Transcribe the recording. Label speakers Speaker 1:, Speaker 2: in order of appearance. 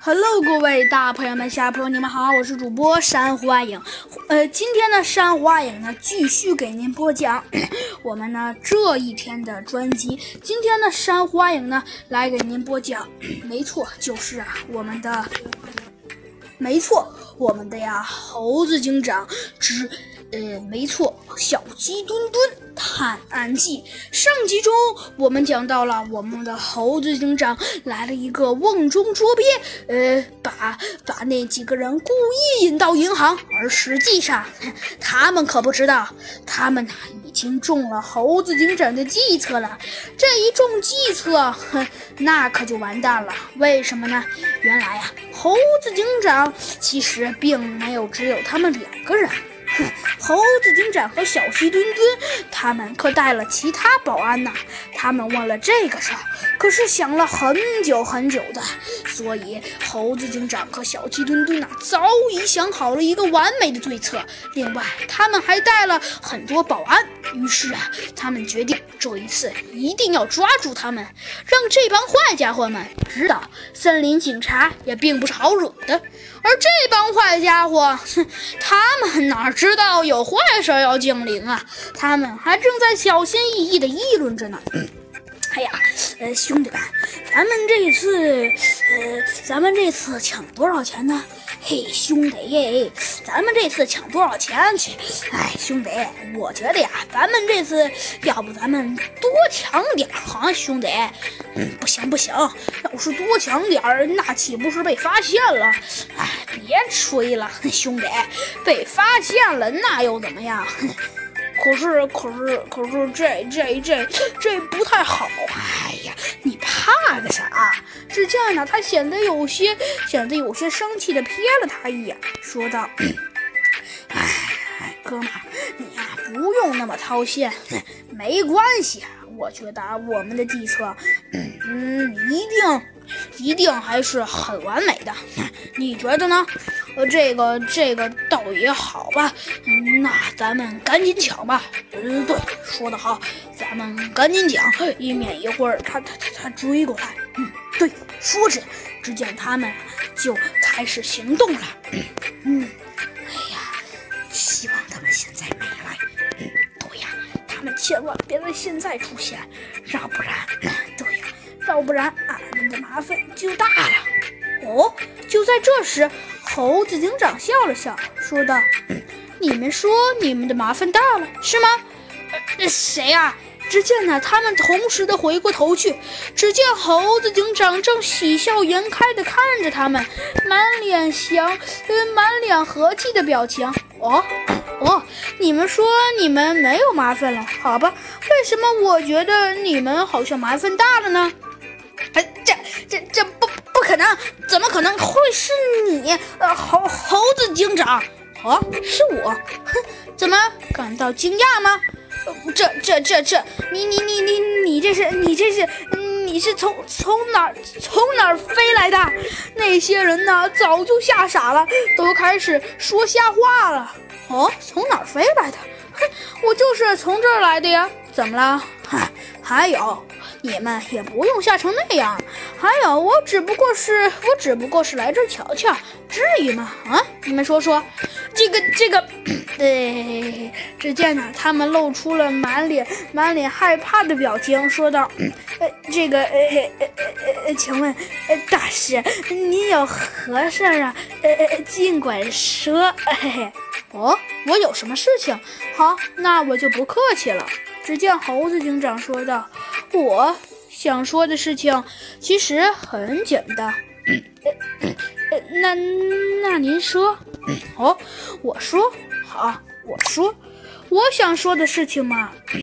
Speaker 1: Hello，各位大朋友们、小朋友，你们好，我是主播山花影。呃，今天呢，山花影呢继续给您播讲 我们呢这一天的专辑。今天呢，山花影呢来给您播讲，没错，就是啊，我们的，没错，我们的呀，猴子警长之。呃，没错，鸡墩墩探案记。上集中我们讲到了，我们的猴子警长来了一个瓮中捉鳖，呃，把把那几个人故意引到银行，而实际上他们可不知道，他们已经中了猴子警长的计策了。这一中计策，哼，那可就完蛋了。为什么呢？原来呀，猴子警长其实并没有只有他们两个人。猴子警长和小鸡墩墩，他们可带了其他保安呢。他们忘了这个事儿，可是想了很久很久的。所以，猴子警长和小鸡墩墩呐，早已想好了一个完美的对策。另外，他们还带了很多保安。于是啊，他们决定这一次一定要抓住他们，让这帮坏家伙们知道，森林警察也并不是好惹的。而这帮坏家伙，哼，他们哪知知道有坏事要降临啊？他们还正在小心翼翼地议论着呢。哎呀，呃，兄弟们，咱们这次，呃，咱们这次抢多少钱呢？嘿，兄弟，咱们这次抢多少钱去？哎，兄弟，我觉得呀，咱们这次要不咱们多抢点儿哈，兄弟。嗯，不行不行，要是多抢点儿，那岂不是被发现了？哎，别吹了，兄弟，被发现了那又怎么样？可是可是可是这这这这不太好。哎呀，你怕个啥？只见呢，他显得有些显得有些生气的瞥了他一眼，说道：“哎，哥们儿，你呀不用那么操心，没关系。我觉得我们的计策，嗯，一定一定还是很完美的。你觉得呢？”呃，这个这个倒也好吧，嗯那咱们赶紧抢吧。嗯，对，说得好，咱们赶紧抢，以免一会儿他他他他追过来。嗯，对，说着，只见他们就开始行动了。嗯，哎呀，希望他们现在没来。嗯，对呀，他们千万别在现在出现，要不然，对呀，要不然俺们的麻烦就大了。哦，就在这时。猴子警长笑了笑，说道：“你们说你们的麻烦大了，是吗？谁呀？”只见呢，他们同时的回过头去，只见猴子警长正喜笑颜开的看着他们，满脸祥，呃，满脸和气的表情。哦，哦，你们说你们没有麻烦了，好吧？为什么我觉得你们好像麻烦大了呢？哎，这、这、这。可能？怎么可能会是你？呃，猴猴子警长？啊，是我？哼，怎么感到惊讶吗？这、这、这、这，你、你、你、你、你这是？你这是？你是从从哪从哪儿飞来的？那些人呢？早就吓傻了，都开始说瞎话了。哦，从哪儿飞来的？哼，我就是从这儿来的呀。怎么了？嗨，还有。你们也不用吓成那样。还有，我只不过是，我只不过是来这儿瞧瞧，至于吗？啊，你们说说，这个，这个，对。只见呢，他们露出了满脸满脸害怕的表情，说道：“ 呃，这个，呃，呃，呃，请问，呃，大师，你有何事啊？呃，呃，尽管说。嘿嘿。哦，我有什么事情？好，那我就不客气了。”只见猴子警长说道。我想说的事情其实很简单，那那您说？哦，我说好，我说我想说的事情嘛。